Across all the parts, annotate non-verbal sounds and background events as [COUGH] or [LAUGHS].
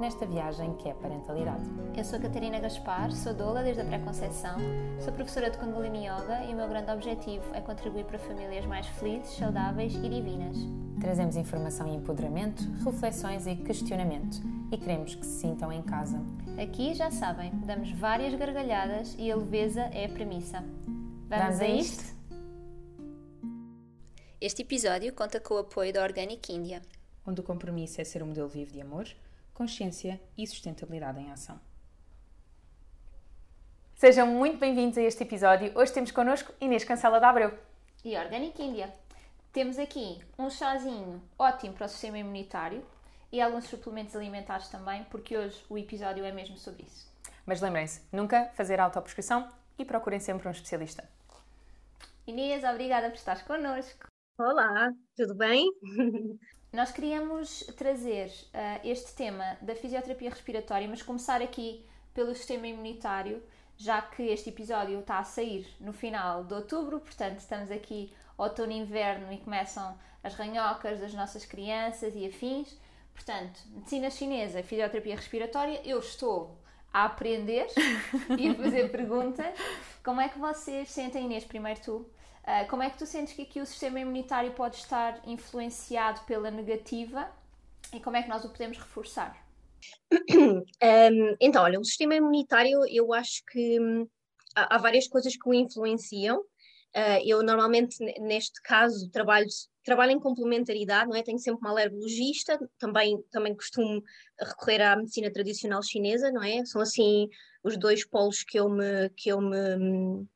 nesta viagem que é a parentalidade. Eu sou a Catarina Gaspar, sou doula desde a pré-conceição, sou professora de Kundalini Yoga e o meu grande objetivo é contribuir para famílias mais felizes, saudáveis e divinas. Trazemos informação e empoderamento, reflexões e questionamento e queremos que se sintam em casa. Aqui, já sabem, damos várias gargalhadas e a leveza é a premissa. Vamos, Vamos a isto? Este episódio conta com o apoio da Organic India, onde o compromisso é ser um modelo vivo de amor, consciência e sustentabilidade em ação. Sejam muito bem-vindos a este episódio. Hoje temos connosco Inês Cancela da Abreu. E Organic India. Temos aqui um chazinho ótimo para o sistema imunitário e alguns suplementos alimentares também, porque hoje o episódio é mesmo sobre isso. Mas lembrem-se, nunca fazer autoprescrição e procurem sempre um especialista. Inês, obrigada por estares connosco. Olá, tudo bem? [LAUGHS] Nós queríamos trazer uh, este tema da fisioterapia respiratória, mas começar aqui pelo sistema imunitário, já que este episódio está a sair no final de outubro, portanto estamos aqui outono e inverno e começam as ranhocas das nossas crianças e afins. Portanto, medicina chinesa, fisioterapia respiratória, eu estou a aprender [LAUGHS] e a fazer perguntas. Como é que vocês sentem, Inês, primeiro tu, ah, como é que tu sentes que aqui o sistema imunitário pode estar influenciado pela negativa e como é que nós o podemos reforçar? [COUGHS] Um, então, olha, o sistema imunitário, eu acho que hum, há, há, várias coisas que o influenciam. Uh, eu normalmente, neste caso, trabalho, trabalho em complementaridade, não é? Tenho sempre uma alergologista, também, também costumo recorrer à medicina tradicional chinesa, não é? São assim os dois polos que eu me, que eu me hum,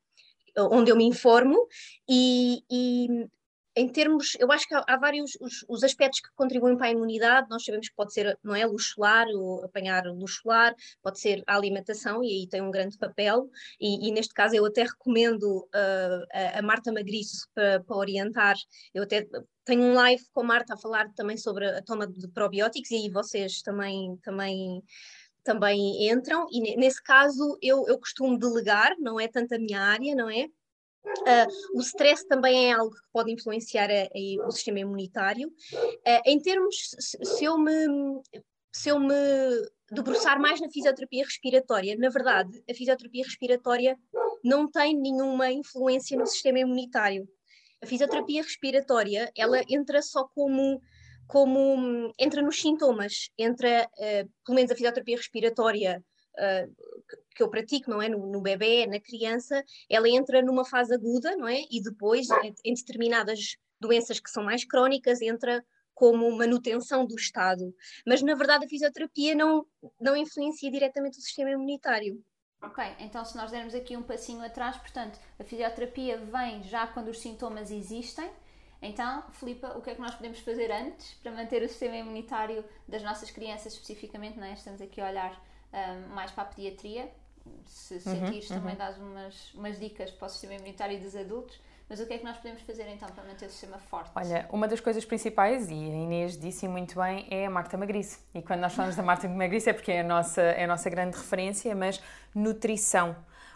onde eu me informo e, e em termos, eu acho que há, há vários os, os, aspectos que contribuem para a imunidade, nós sabemos que pode ser, não é, luz solar, ou apanhar luz solar, pode ser a alimentação, e aí tem um grande papel, e, e neste caso eu até recomendo uh, a, a, Marta Magriço para, para, orientar, eu até tenho um live com a Marta a falar também sobre a toma de probióticos, e aí vocês também, também também entram, e nesse caso eu, eu costumo delegar, não é tanto a minha área, não é? Uh, o stress também é algo que pode influenciar a, a, o sistema imunitário. Uh, em termos, se, se, eu me, se eu me debruçar mais na fisioterapia respiratória, na verdade, a fisioterapia respiratória não tem nenhuma influência no sistema imunitário. A fisioterapia respiratória, ela entra só como como entra nos sintomas, entra, uh, pelo menos a fisioterapia respiratória uh, que eu pratico, não é? No, no bebê, na criança, ela entra numa fase aguda, não é? E depois, em determinadas doenças que são mais crónicas, entra como manutenção do estado. Mas, na verdade, a fisioterapia não, não influencia diretamente o sistema imunitário. Ok, então se nós dermos aqui um passinho atrás, portanto, a fisioterapia vem já quando os sintomas existem, então, Filipa, o que é que nós podemos fazer antes para manter o sistema imunitário das nossas crianças especificamente? Não é? Estamos aqui a olhar um, mais para a pediatria. Se uhum, sentires, uhum. também dás umas, umas dicas para o sistema imunitário dos adultos. Mas o que é que nós podemos fazer então para manter o sistema forte? Olha, uma das coisas principais, e a Inês disse muito bem, é a Marta Magrice. E quando nós falamos da Marta Magrice é porque é a nossa, é a nossa grande referência, mas nutrição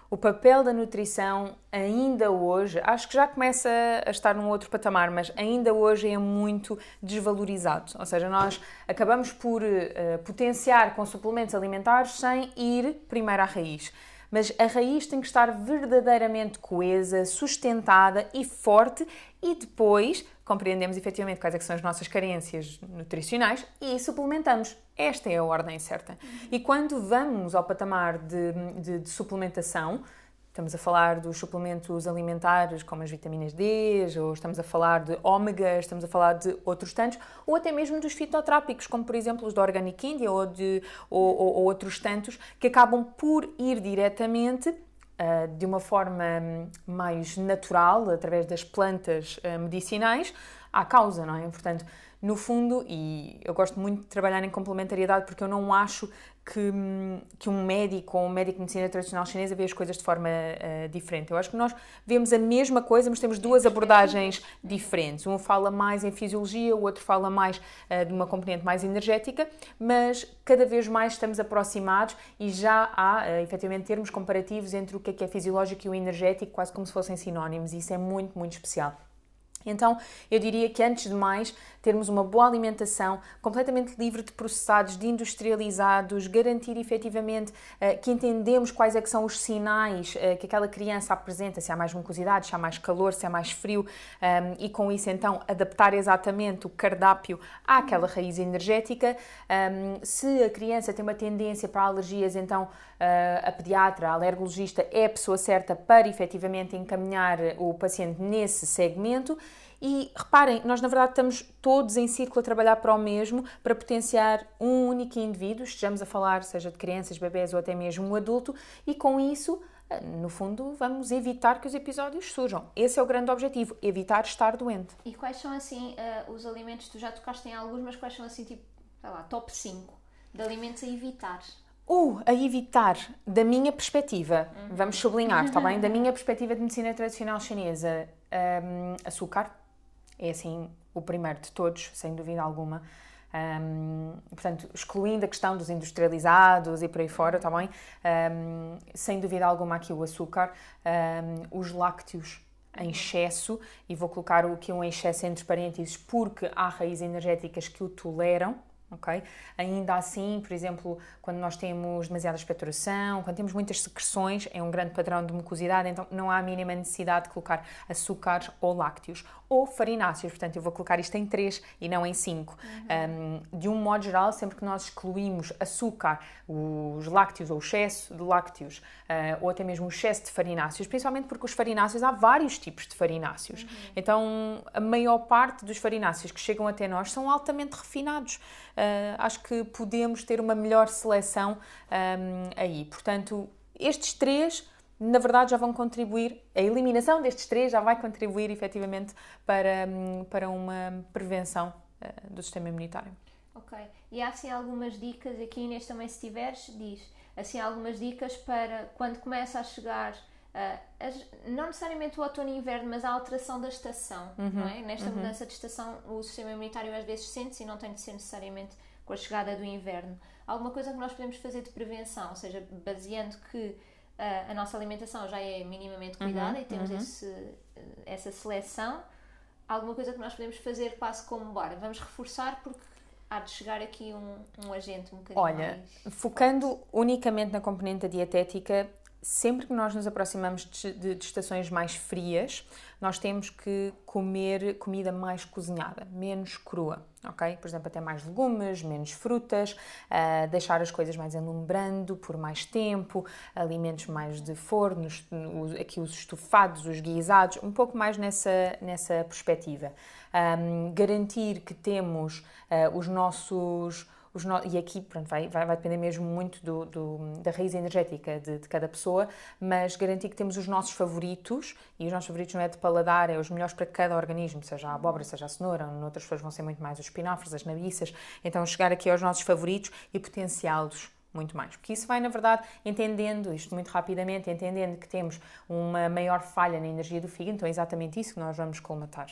o papel da nutrição ainda hoje, acho que já começa a estar num outro patamar, mas ainda hoje é muito desvalorizado. Ou seja, nós acabamos por uh, potenciar com suplementos alimentares sem ir primeiro à raiz. Mas a raiz tem que estar verdadeiramente coesa, sustentada e forte e depois compreendemos efetivamente quais é são as nossas carências nutricionais e suplementamos. Esta é a ordem certa. E quando vamos ao patamar de, de, de suplementação, Estamos a falar dos suplementos alimentares como as vitaminas D, ou estamos a falar de ômegas, estamos a falar de outros tantos, ou até mesmo dos fitotrápicos, como por exemplo os da Organic India ou, de, ou, ou, ou outros tantos, que acabam por ir diretamente uh, de uma forma hum, mais natural, através das plantas uh, medicinais, à causa, não é? Portanto, no fundo, e eu gosto muito de trabalhar em complementariedade porque eu não acho que, que um médico ou um médico de medicina tradicional chinesa vê as coisas de forma uh, diferente. Eu acho que nós vemos a mesma coisa, mas temos duas abordagens diferentes. Um fala mais em fisiologia, o outro fala mais uh, de uma componente mais energética, mas cada vez mais estamos aproximados e já há, uh, efetivamente, termos comparativos entre o que é, que é fisiológico e o energético, quase como se fossem sinónimos, e isso é muito, muito especial. Então, eu diria que antes de mais, termos uma boa alimentação, completamente livre de processados, de industrializados, garantir efetivamente uh, que entendemos quais é que são os sinais uh, que aquela criança apresenta, se há mais mucosidade, se há mais calor, se há mais frio, ehm, e com isso então adaptar exatamente o cardápio àquela raiz energética. Se a criança tem uma tendência para alergias, então a pediatra, a alergologista é a pessoa certa para efetivamente encaminhar o paciente nesse segmento. E reparem, nós na verdade estamos todos em círculo a trabalhar para o mesmo, para potenciar um único indivíduo, estejamos a falar seja de crianças, bebés ou até mesmo um adulto, e com isso, eh, no fundo, vamos evitar que os episódios surjam. Esse é o grande objetivo, evitar estar doente. E quais são assim uh, os alimentos, tu já tocaste em alguns, mas quais são assim tipo, sei lá, top 5 de alimentos a evitar? Uh, a evitar, da minha perspectiva, uhum. vamos sublinhar, está bem? Da [LAUGHS] minha perspectiva de medicina tradicional chinesa, um, açúcar, é assim o primeiro de todos, sem dúvida alguma. Um, portanto, excluindo a questão dos industrializados e por aí fora, está bem? Um, sem dúvida alguma aqui o açúcar, um, os lácteos em excesso, e vou colocar o que um excesso entre parênteses, porque há raízes energéticas que o toleram, Ainda assim, por exemplo, quando nós temos demasiada expectoração, quando temos muitas secreções, é um grande padrão de mucosidade, então não há a mínima necessidade de colocar açúcares ou lácteos ou farináceos, portanto eu vou colocar isto em 3 e não em 5. Uhum. Um, de um modo geral, sempre que nós excluímos açúcar, os lácteos ou o excesso de lácteos, uh, ou até mesmo o excesso de farináceos, principalmente porque os farináceos, há vários tipos de farináceos. Uhum. Então, a maior parte dos farináceos que chegam até nós são altamente refinados. Uh, acho que podemos ter uma melhor seleção um, aí. Portanto, estes três na verdade já vão contribuir, a eliminação destes três já vai contribuir efetivamente para, para uma prevenção uh, do sistema imunitário. Ok. E há assim algumas dicas, aqui Inês também se tiveres, diz, assim algumas dicas para quando começa a chegar não necessariamente o outono e inverno, mas a alteração da estação, uhum, não é? Nesta uhum. mudança de estação, o sistema imunitário às vezes sente-se e não tem de ser necessariamente com a chegada do inverno. Alguma coisa que nós podemos fazer de prevenção, ou seja, baseando que a nossa alimentação já é minimamente uhum, cuidada uhum, e temos uhum. esse, essa seleção, alguma coisa que nós podemos fazer quase como, bora, vamos reforçar porque há de chegar aqui um, um agente um bocadinho Olha, mais focando unicamente na componente da dietética, sempre que nós nos aproximamos de, de, de, estações mais frias, nós temos que comer comida mais cozinhada, menos crua, ok? Por exemplo, até mais legumes, menos frutas, uh, deixar as coisas mais enlumbrando por mais tempo, alimentos mais de forno, aqui os estufados, os guisados, um pouco mais nessa, nessa perspectiva. Um, garantir que temos uh, os nossos no... e aqui pronto, vai, vai, vai, depender mesmo muito do, do da raiz energética de, de, cada pessoa, mas garantir que temos os nossos favoritos, e os nossos favoritos não é de paladar, é os melhores para cada organismo, seja a abóbora, seja a cenoura, noutras pessoas vão ser muito mais os espinafres, as nabiças, então chegar aqui aos nossos favoritos e potenciá-los muito mais. Porque isso vai, na verdade, entendendo isto muito rapidamente, entendendo que temos uma maior falha na energia do fígado, então é exatamente isso que nós vamos colmatar.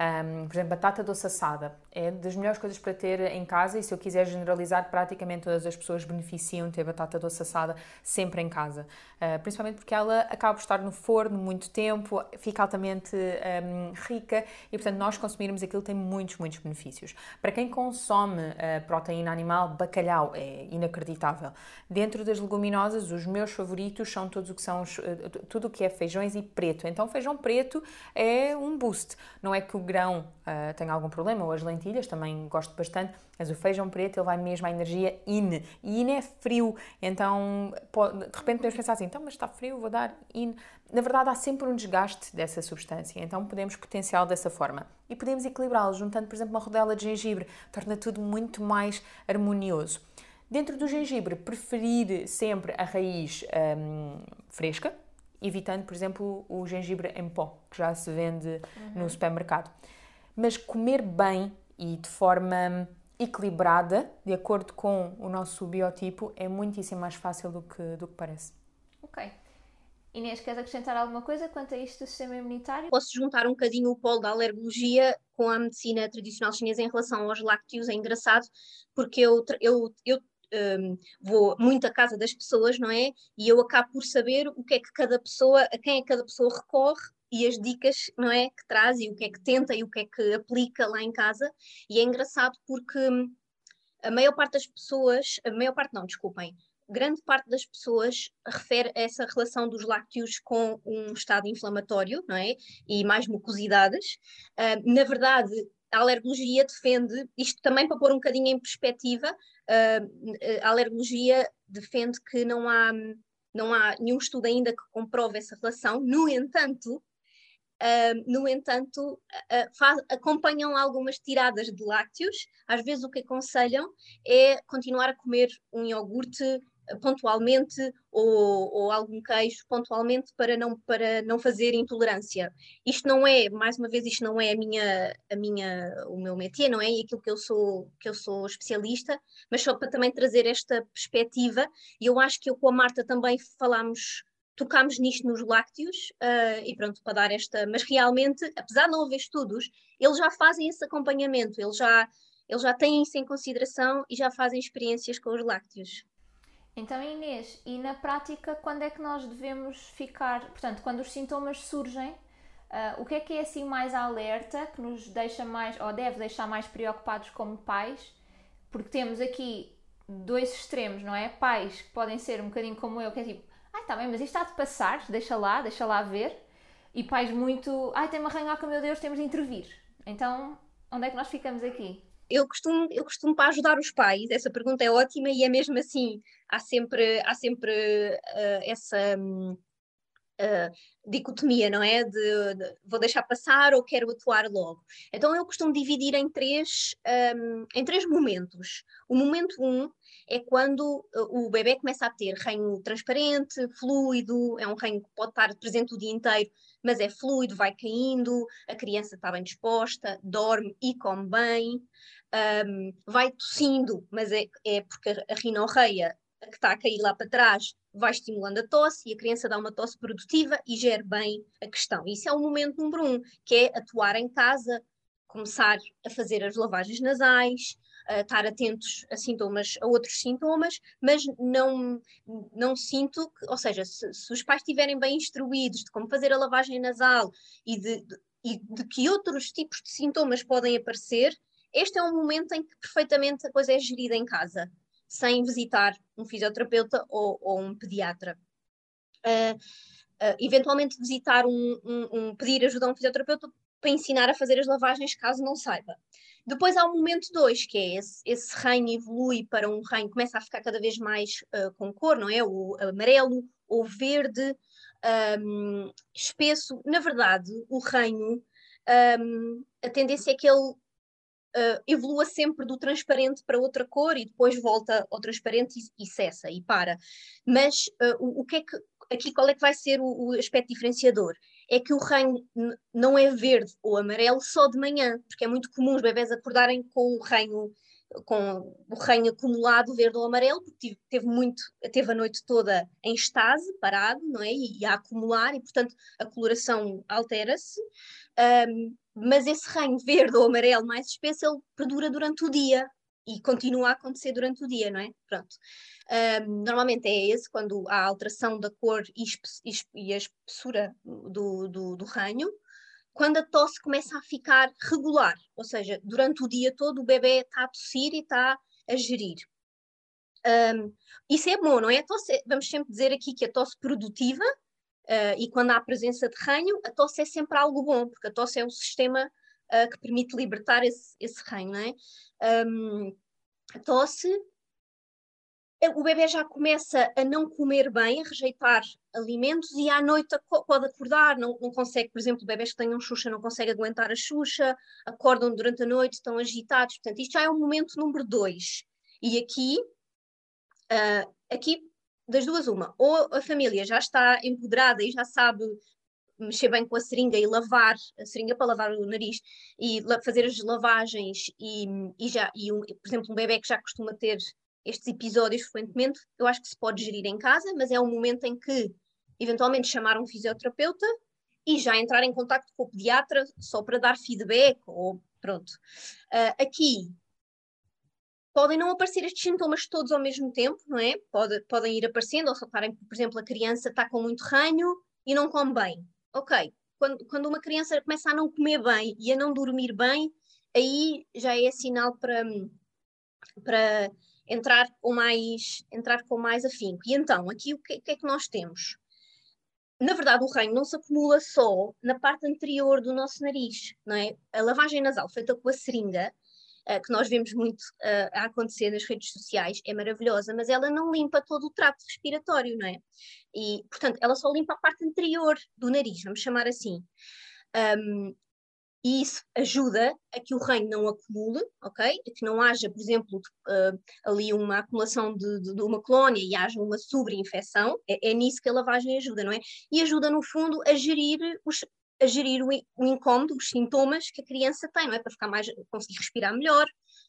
Um, por exemplo, batata doce assada é das melhores coisas para ter em casa e se eu quiser generalizar, praticamente todas as pessoas beneficiam de ter batata doce assada sempre em casa. Uh, principalmente porque ela acaba por estar no forno muito tempo, fica altamente um, rica e, portanto, nós consumirmos aquilo tem muitos, muitos benefícios. Para quem consome uh, proteína animal, bacalhau é inacreditável. Dentro das leguminosas, os meus favoritos são todos o que são uh, tudo o que é feijões e preto. Então, feijão preto é um boost. Não é que o grão uh, tem algum problema, ou as lentilhas, também gosto bastante, mas o feijão preto ele vai mesmo à energia IN. E IN é frio, então pode, de repente podemos pensar assim, então, mas está frio, vou dar IN. Na verdade, há sempre um desgaste dessa substância, então podemos potenciá-lo dessa forma. E podemos equilibrá-lo, juntando, por exemplo, uma rodela de gengibre, torna tudo muito mais harmonioso. Dentro do gengibre, preferir sempre a raiz um, fresca, evitando, por exemplo, o gengibre em pó, que já se vende uhum. no supermercado. Mas comer bem e de forma equilibrada, de acordo com o nosso biotipo, é muitíssimo mais fácil do que, do que parece. Ok. Inês, queres acrescentar alguma coisa quanto a isto do sistema imunitário? Posso juntar um bocadinho o polo da alergologia com a medicina tradicional chinesa em relação aos lácteos, é engraçado, porque eu, eu, eu um, vou muito à casa das pessoas, não é? E eu acabo por saber o que é que cada pessoa, a quem é que cada pessoa recorre e as dicas, não é? Que traz e o que é que tenta e o que é que aplica lá em casa. E é engraçado porque hum, a maior parte das pessoas, a maior parte não, desculpem, grande parte das pessoas refere essa relação dos lácteos com um estado inflamatório, não é? E mais mucosidades. Uh, na verdade, a alergologia defende, isto também para pôr um bocadinho em perspectiva, uh, a alergologia defende que não há, não há nenhum estudo ainda que comprove essa relação, no entanto, Uh, no entanto, uh, faz, acompanham algumas tiradas de lácteos. Às vezes, o que aconselham é continuar a comer um iogurte pontualmente ou, ou, algum queijo pontualmente para não, para não fazer intolerância. Isto não é, mais uma vez, isto não é a minha, a minha, o meu métier, não é e aquilo que eu sou que eu sou especialista, mas só para também trazer esta perspectiva, e eu acho que eu com a Marta também falámos tocámos nisto nos lácteos uh, e pronto, para dar esta, mas realmente, apesar de não haver estudos, eles já fazem esse acompanhamento, eles já, eles já têm isso em consideração e já fazem experiências com os lácteos. Então, Inês, e na prática, quando é que nós devemos ficar? Portanto, quando os sintomas surgem, uh, o que é que é assim mais alerta, que nos deixa mais, ou deve deixar mais preocupados como pais? Porque temos aqui dois extremos, não é? Pais que podem ser um bocadinho como eu, que é tipo, ai, tá bem, mas isto está de passar, deixa lá, deixa lá ver. E pais muito, ai, tem-me arranhar, meu Deus, temos de intervir. Então, onde é que nós ficamos aqui? Eu costumo, eu costumo para ajudar os pais, essa pergunta é ótima e é mesmo assim, há sempre, há sempre uh, essa um, uh, dicotomia, não é? De, de, vou deixar passar ou quero atuar logo. Então eu costumo dividir em três, um, em três momentos. O momento um é quando uh, o bebê começa a ter reino transparente, fluido, é um reino que pode estar presente o dia inteiro, mas é fluido, vai caindo, a criança está bem disposta, dorme e come bem um, vai tossindo, mas é, é porque a rinorreia que está a cair lá para trás vai estimulando a tosse e a criança dá uma tosse produtiva e gera bem a questão. Isso é o momento número um, que é atuar em casa, começar a fazer as lavagens nasais, estar atentos a sintomas, a outros sintomas, mas não, não sinto que, ou seja, se, se os pais estiverem bem instruídos de como fazer a lavagem nasal e de, de, e de que outros tipos de sintomas podem aparecer, este é um momento em que perfeitamente a coisa é gerida em casa, sem visitar um fisioterapeuta ou, ou um pediatra. Uh, uh, eventualmente visitar um, um, um, pedir ajuda a um fisioterapeuta para ensinar a fazer as lavagens caso não saiba. Depois há o momento 2, que é esse, esse reino evolui para um reino, começa a ficar cada vez mais uh, com cor, não é? O amarelo ou verde, um, espesso. Na verdade, o reino, um, a tendência é que ele uh, evolua sempre do transparente para outra cor e depois volta ao transparente e, e cessa e para. Mas uh, o, o, que é que aqui qual é que vai ser o, o aspecto diferenciador? É que o reino não é verde ou amarelo só de manhã, porque é muito comum os bebés acordarem com o reino com o reino acumulado verde ou amarelo, porque teve muito, teve a noite toda em estase, parado, não é? E, a acumular, e portanto a coloração altera-se. Um, mas esse reino verde ou amarelo mais espesso, ele perdura durante o dia e continua a acontecer durante o dia, não é? Pronto. Um, normalmente é esse, quando há alteração da cor e, e a espessura do, do, do reino, quando a tosse começa a ficar regular, ou seja, durante o dia todo o bebê está a tossir e está a gerir. Um, isso é bom, não é? Tosse, vamos sempre dizer aqui que a tosse produtiva Uh, e quando há presença de ranho, a tosse é sempre algo bom, porque a tosse é um sistema uh, que permite libertar esse, esse ranho, não é? Um, a tosse, eh, o bebê já começa a não comer bem, a rejeitar alimentos e à noite pode acordar, não, não consegue, por exemplo, bebés que tenham xuxa não conseguem aguentar a xuxa, acordam durante a noite, estão agitados, portanto isto já é o momento número dois. E aqui, uh, aqui das duas, uma, ou a família já está empoderada e já sabe mexer bem com a seringa e lavar a seringa para lavar o nariz e fazer as lavagens e, e já e um, por exemplo um bebê que já costuma ter estes episódios frequentemente eu acho que se pode gerir em casa mas é um momento em que eventualmente chamar um fisioterapeuta e já entrar em contato com o pediatra só para dar feedback ou pronto. Uh, aqui podem não aparecer estes sintomas todos ao mesmo tempo, não é? Pode, podem ir aparecendo, ou soltarem, por exemplo, a criança está com muito ranho e não come bem. Ok, quando, quando uma criança começa a não comer bem e a não dormir bem, aí já é sinal para, para entrar com mais entrar com mais afinco. E então, aqui o que, que é que nós temos? Na verdade, o ranho não se acumula só na parte anterior do nosso nariz, não é? A lavagem nasal feita com a seringa uh, que nós vemos muito uh, a acontecer nas redes sociais, é maravilhosa, mas ela não limpa todo o trato respiratório, não é? E, portanto, ela só limpa a parte anterior do nariz, vamos chamar assim. Um, e isso ajuda a que o reino não acumule, ok? A que não haja, por exemplo, uh, ali uma acumulação de, de, de, uma colónia e haja uma sobreinfecção, é, é, nisso que a lavagem ajuda, não é? E ajuda, no fundo, a gerir os, a gerir o, o incómodo, os sintomas que a criança tem, não é? Para ficar mais, conseguir respirar melhor,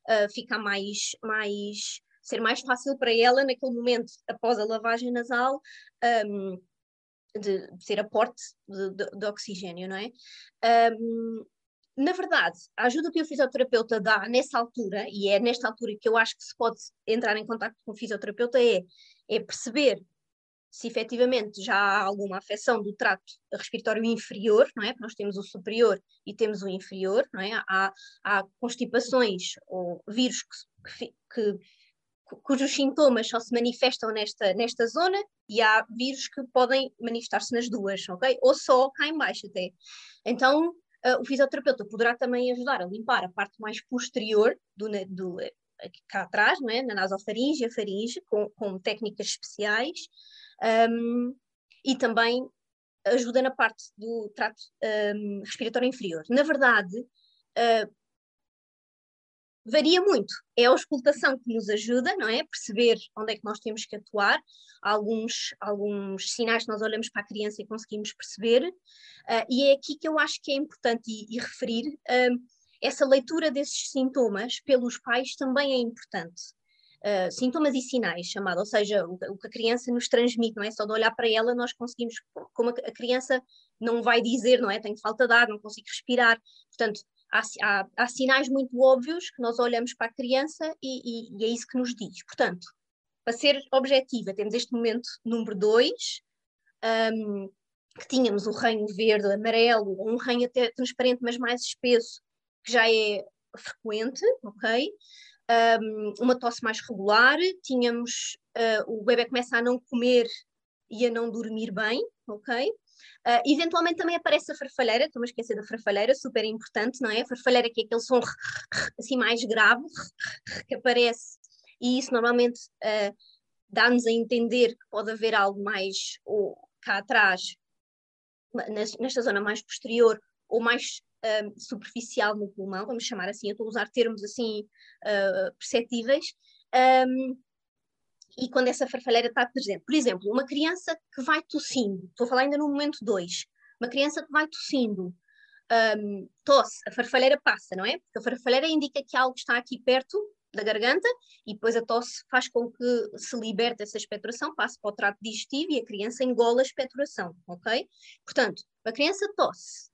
uh, ficar mais, mais, ser mais fácil para ela naquele momento após a lavagem nasal, um, de, de ser aporte de, de, de, oxigênio, não é? Um, na verdade, a ajuda que o fisioterapeuta dá nessa altura, e é nesta altura que eu acho que se pode entrar em contato com o fisioterapeuta, é, é perceber se efetivamente já há alguma afecção do trato respiratório inferior, não é? Nós temos o superior e temos o inferior, não é? Há, há constipações ou vírus que, que, cujos sintomas só se manifestam nesta, nesta zona e há vírus que podem manifestar-se nas duas, ok? Ou só cá em baixo até. Então, uh, o fisioterapeuta poderá também ajudar a limpar a parte mais posterior do, do cá atrás, não é? na nasofaringe e a faringe, com, com técnicas especiais, um, e também ajuda na parte do trato um, respiratório inferior. Na verdade, uh, varia muito. É a auscultação que nos ajuda, não é? Perceber onde é que nós temos que atuar. Alguns, alguns sinais que nós olhamos para a criança e conseguimos perceber. Uh, e é aqui que eu acho que é importante e, e referir. Uh, essa leitura desses sintomas pelos pais também é importante uh, sintomas e sinais, chamado, ou seja, o, o, que a criança nos transmite, não é? Só de olhar para ela nós conseguimos, como a, a criança não vai dizer, não é? Tenho falta de ar, não consigo respirar, portanto, há, há, há sinais muito óbvios que nós olhamos para a criança e, e, e é isso que nos diz. Portanto, para ser objetiva, temos este momento número 2, um, que tínhamos o reino verde, amarelo, um reino até transparente, mas mais espesso, que já é frequente, ok? Um, uma tosse mais regular, tínhamos uh, o bebê começa a não comer e a não dormir bem, ok? Uh, eventualmente também aparece a farfalheira, estou-me a esquecer da farfalheira, super importante, não é? A farfalheira que é aquele som assim mais grave que aparece, e isso normalmente uh, dá-nos a entender que pode haver algo mais ou, cá atrás, nesta zona mais posterior, ou mais um, superficial no pulmão, vamos chamar assim, eu estou a usar termos assim uh, perceptíveis, um, e quando essa farfalheira está presente. Por exemplo, uma criança que vai tossindo, estou a falar ainda no momento 2, uma criança que vai tossindo, um, tosse, a farfalheira passa, não é? Porque a farfalheira indica que algo está aqui perto da garganta e depois a tosse faz com que se liberte essa expectoração, passe para o trato digestivo e a criança engola a expectoração, ok? Portanto, a criança tosse,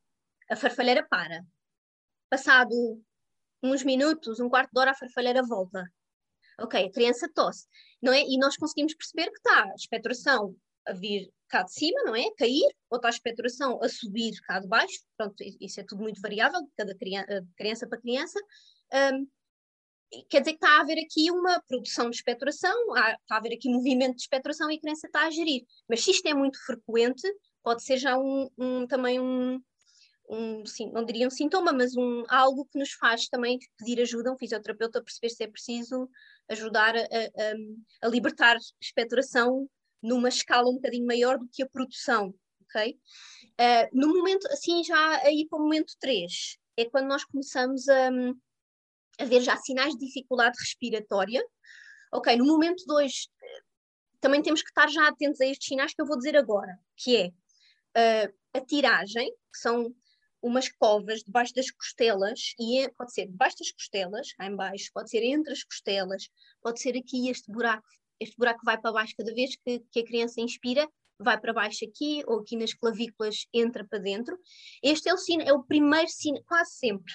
a farfalheira para. Passado uns minutos, um quarto de hora, a farfalheira volta. Ok, a criança tosse, não é? E nós conseguimos perceber que está a expectoração a vir cá de cima, não é? Cair, ou está a expectoração a subir cá de baixo. Pronto, isso é tudo muito variável, de cada criança, criança para criança. Um, quer dizer que está a haver aqui uma produção de expectoração, está a haver aqui movimento de expectoração e a criança está a gerir. Mas se isto é muito frequente, pode ser já um, um também um, um, não diria um sintoma, mas um, algo que nos faz também pedir ajuda, um fisioterapeuta, a perceber se é preciso ajudar a, a, a libertar expectoração numa escala um bocadinho maior do que a produção, ok? Uh, no momento, assim, já aí para o momento 3, é quando nós começamos a, a ver já sinais de dificuldade respiratória. Ok, no momento 2, também temos que estar já atentos a estes sinais que eu vou dizer agora, que é Uh, a tiragem, que são umas covas debaixo das costelas, e é, pode ser debaixo das costelas, cá em baixo, pode ser entre as costelas, pode ser aqui este buraco, este buraco vai para baixo cada vez que, que a criança inspira, vai para baixo aqui, ou aqui nas clavículas entra para dentro. Este é o, sino, é o primeiro sinal, quase sempre.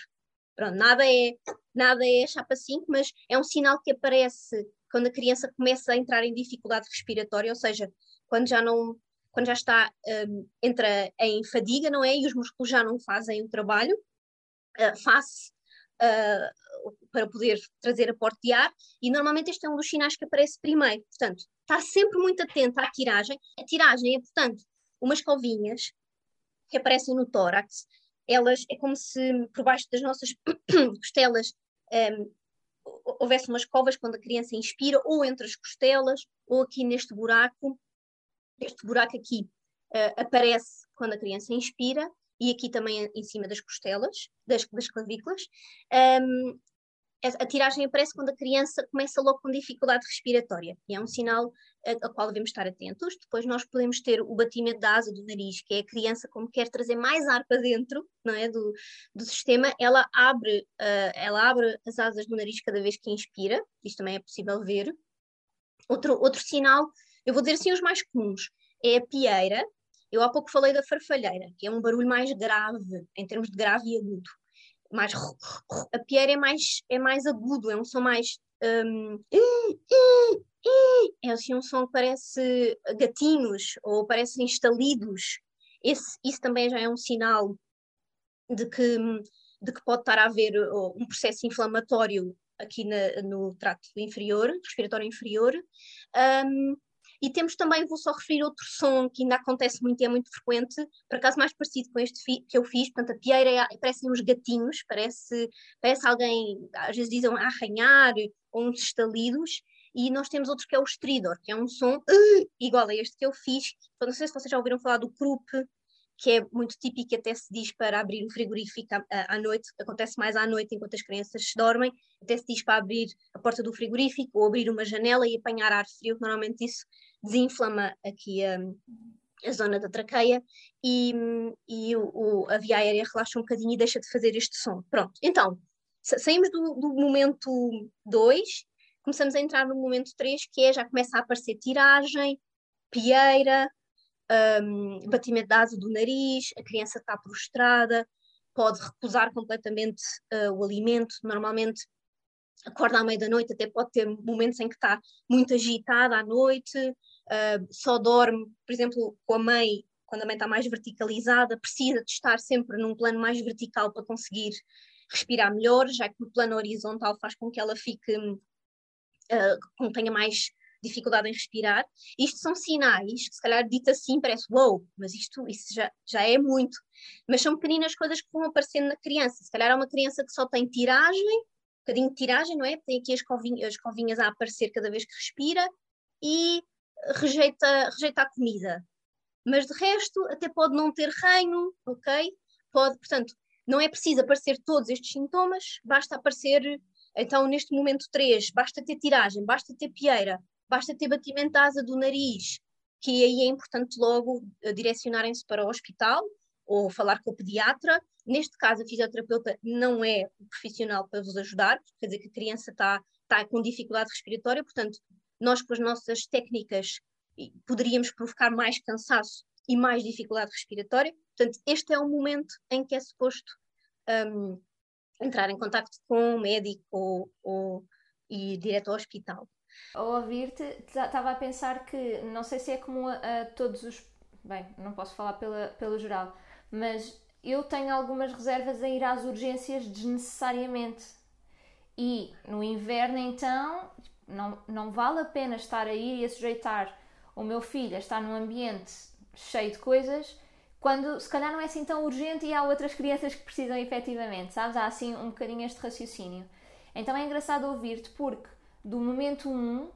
Pronto, nada é, nada é chapa 5, mas é um sinal que aparece quando a criança começa a entrar em dificuldade respiratória, ou seja, quando já não quando já está, um, entra em fadiga, não é? E os músculos já não fazem o trabalho, uh, face uh, para poder trazer aporte de ar, e normalmente este é um dos sinais que aparece primeiro. Portanto, está sempre muito atento à tiragem. A tiragem é, portanto, umas covinhas que aparecem no tórax, elas é como se por baixo das nossas [COUGHS] costelas um, houvesse umas covas quando a criança inspira, ou entre as costelas, ou aqui neste buraco, este buraco aqui uh, aparece quando a criança inspira e aqui também em cima das costelas, das, das clavículas. Um, a tiragem aparece quando a criança começa logo com dificuldade respiratória e é um sinal a, qual devemos estar atentos. Depois nós podemos ter o batimento da asa do nariz, que é a criança como quer trazer mais ar para dentro não é, do, do sistema, ela abre, uh, ela abre as asas do nariz cada vez que inspira, isto também é possível ver. Outro, outro sinal eu vou dizer assim os mais comuns. É a pieira. Eu há pouco falei da farfalheira, que é um barulho mais grave, em termos de grave e agudo. Mais, a pieira é mais, é mais agudo, é um som mais. Um, é assim um som que parece gatinhos ou parecem estalidos. Esse, isso também já é um sinal de que, de que pode estar a haver um processo inflamatório aqui na, no trato inferior, respiratório inferior. Um, e temos também, vou só referir outro som que ainda acontece muito e é muito frequente, por acaso mais parecido com este que eu fiz, portanto a pieira é, parecem uns gatinhos, parece, parece alguém, às vezes dizem arranhar ou uns estalidos, e nós temos outro que é o estridor, que é um som uh, igual a este que eu fiz, não sei se vocês já ouviram falar do croup, que é muito típico, até se diz para abrir o frigorífico à, à, noite, acontece mais à noite enquanto as crianças dormem, até se diz para abrir a porta do frigorífico ou abrir uma janela e apanhar ar frio, normalmente isso desinflama aqui a, a zona da traqueia e, e o, o, a via aérea relaxa um bocadinho e deixa de fazer este som. Pronto, então, saímos do, do momento 2, começamos a entrar no momento 3, que é já começa a aparecer tiragem, pieira, um, batimento da asa do nariz, a criança está prostrada, pode recusar completamente uh, o alimento, normalmente acorda à meia da noite, até pode ter momentos em que está muito agitada à noite, uh, só dorme, por exemplo, com a mãe, quando a mãe está mais verticalizada, precisa de estar sempre num plano mais vertical para conseguir respirar melhor, já que o plano horizontal faz com que ela fique, uh, tenha mais dificuldade em respirar. Isto são sinais que, se calhar, dito assim, parece wow, mas isto isso já, já é muito. Mas são pequeninas coisas que vão aparecendo na criança. Se calhar é uma criança que só tem tiragem, um bocadinho de tiragem, não é? Tem aqui as covinhas, as a aparecer cada vez que respira e rejeita, rejeita a comida. Mas de resto, até pode não ter reino, ok? Pode, portanto, não é preciso aparecer todos estes sintomas, basta aparecer, então, neste momento 3, basta ter tiragem, basta ter pieira, basta ter batimento da asa do nariz, que aí é importante logo eh, direcionarem-se para o hospital ou falar com o pediatra. Neste caso, a fisioterapeuta não é o profissional para vos ajudar, quer dizer que a criança está, está com dificuldade respiratória, portanto, nós com as nossas técnicas poderíamos provocar mais cansaço e mais dificuldade respiratória. Portanto, este é o momento em que é suposto um, entrar em contato com o médico ou, ou ir direto ao hospital. Ao ouvir-te, estava a pensar que não sei se é comum a, a, todos os. Bem, não posso falar pela, pelo geral, mas eu tenho algumas reservas a ir às urgências desnecessariamente. E no inverno, então, não, não vale a pena estar a ir e a sujeitar o meu filho a estar num ambiente cheio de coisas quando se calhar não é assim tão urgente e há outras crianças que precisam efetivamente, sabes? Há assim um bocadinho este raciocínio. Então é engraçado ouvir-te porque do momento 1,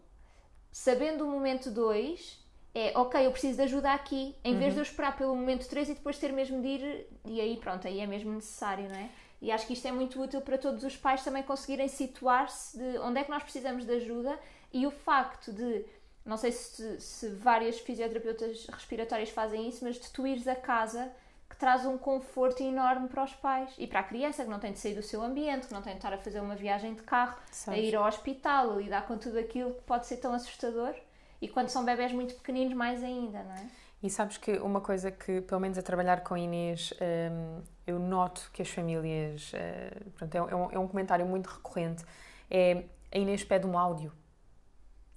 sabendo o momento 2, é ok, eu preciso de ajuda aqui, em uhum. vez de eu esperar pelo momento 3 e depois ter mesmo de ir, e aí pronto, aí é mesmo necessário, não é? E acho que isto é muito útil para todos os pais também conseguirem situar-se de onde é que nós precisamos de ajuda e o facto de, não sei se, se várias fisioterapeutas respiratórias fazem isso, mas de tu ires a casa que traz um conforto enorme para os pais e para a criança que não tem de sair do seu ambiente, que não tem de estar a fazer uma viagem de carro, Sabes. a ir ao hospital, a lidar com tudo aquilo que pode ser tão assustador. E quando são bebés muito pequeninos, mais ainda, não é? E sabes que uma coisa que, pelo menos a trabalhar com a Inês, hum, eu noto que as famílias. Uh, pronto, é, um, é um comentário muito recorrente. É a Inês pede um áudio.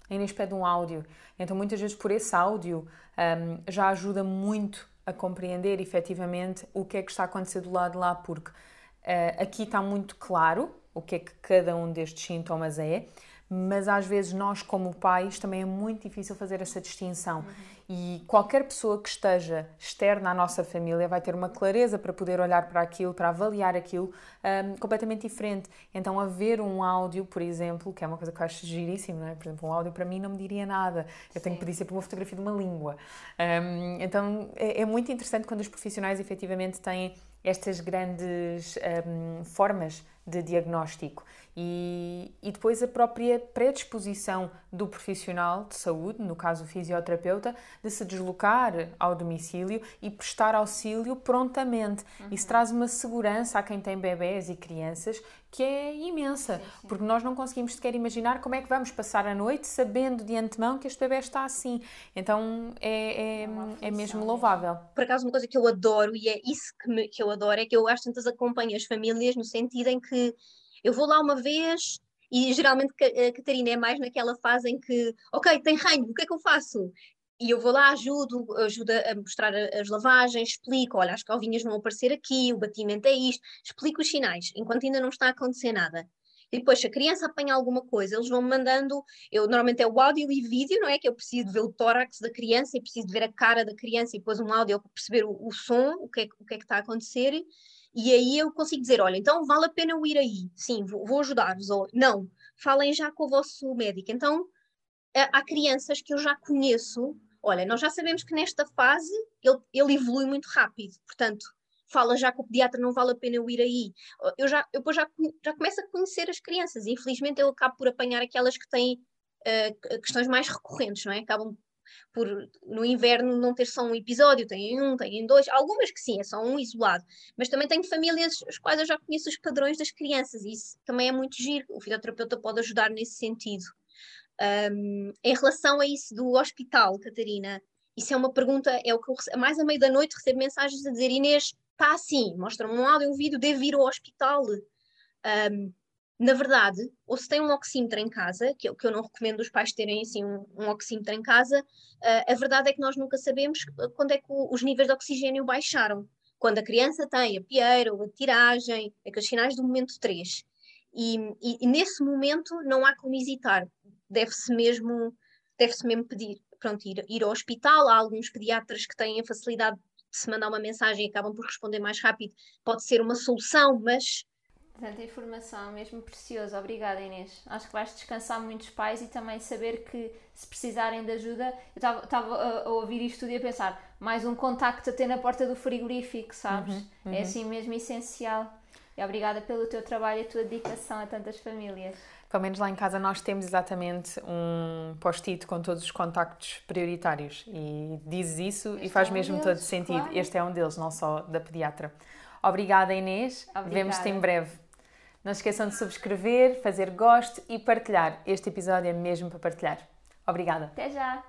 A Inês pede um áudio. Então, muitas vezes, por esse áudio, um, já ajuda muito a compreender efetivamente o que é que está a acontecer do lado de lá, porque uh, aqui está muito claro o que é que cada um destes sintomas é, mas às vezes nós, como pais, também é muito difícil fazer essa distinção. Uhum. E qualquer pessoa que esteja externa à nossa família vai ter uma clareza para poder olhar para aquilo, para avaliar aquilo um, completamente diferente. Então, haver um áudio, por exemplo, que é uma coisa que eu acho giríssimo, não é? Por exemplo, um áudio para mim não me diria nada. Eu Sim. tenho que pedir sempre uma fotografia de uma língua. Um, então, é, é, muito interessante quando os profissionais efetivamente têm estas grandes um, formas de diagnóstico e, e depois a própria predisposição do profissional de saúde, no caso o fisioterapeuta, de se deslocar ao domicílio e prestar auxílio prontamente. Uhum. Isso traz uma segurança a quem tem bebés e crianças que é imensa, sim, sim. porque nós não conseguimos sequer imaginar como é que vamos passar a noite sabendo de antemão que este bebê está assim. Então é, é, é, é mesmo louvável. Por acaso, uma coisa que eu adoro, e é isso que, me, que eu adoro, é que eu às tantas acompanho as famílias no sentido em que eu vou lá uma vez e geralmente a Catarina é mais naquela fase em que, ok, tem reino, o que é que eu faço? E eu vou lá, ajudo, ajudo a mostrar as lavagens, explico, olha, as calvinhas vão aparecer aqui, o batimento é isto, explico os sinais, enquanto ainda não está a acontecer nada. E depois, se a criança apanha alguma coisa, eles vão mandando, eu normalmente é o áudio e vídeo, não é? Que eu preciso ver o tórax da criança e preciso ver a cara da criança e depois um áudio para perceber o, o som, o que, é, o que é que está a acontecer e aí eu consigo dizer: olha, então vale a pena eu ir aí, sim, vou, vou ajudar-vos, ou não, falem já com o vosso médico. Então há crianças que eu já conheço, olha, nós já sabemos que nesta fase ele, ele evolui muito rápido, portanto, fala já com o pediatra, não vale a pena eu ir aí. Eu já, eu já, já começo a conhecer as crianças, infelizmente eu acabo por apanhar aquelas que têm uh, questões mais recorrentes, não é? Acabam por no inverno não ter só um episódio, têm um, têm dois, algumas que sim, é só um isolado, mas também tenho famílias as quais eu já conheço os padrões das crianças e isso também é muito giro, o fisioterapeuta pode ajudar nesse sentido. Um, em relação a isso do hospital, Catarina, isso é uma pergunta, é o que eu mais à meia da noite recebo mensagens a dizer Inês, está assim, mostra-me um áudio, um vídeo, devo ir ao hospital. Um, na verdade, ou se tem um oxímetro em casa, que eu, que eu não recomendo os pais terem assim um, um oxímetro em casa, uh, a verdade é que nós nunca sabemos quando é que o, os níveis de oxigênio baixaram. Quando a criança tem a pieira ou a tiragem, aqueles sinais do momento 3. E, e, e nesse momento não há como hesitar, deve-se mesmo, deve-se mesmo pedir, pronto, ir, ir ao hospital. Há alguns pediatras que têm a facilidade de se mandar uma mensagem e acabam por responder mais rápido, pode ser uma solução, mas Tanta informação, mesmo preciosa. Obrigada, Inês. Acho que vais descansar muitos pais e também saber que se precisarem de ajuda. Eu estava a, a, ouvir isto tudo e a pensar, mais um contacto a ter na porta do frigorífico, sabes? Uhum, uhum. É assim mesmo essencial. E obrigada pelo teu trabalho e a tua dedicação a tantas famílias. Pelo menos lá em casa nós temos exatamente um post-it com todos os contactos prioritários e dizes isso este e faz é um mesmo deles, todo sentido. Claro. Este é um deles, não só da pediatra. Obrigada, Inês. Vemos-te em breve. Não esqueçam de subscrever, fazer gosto e partilhar. Este episódio é mesmo para partilhar. Obrigada. Até já!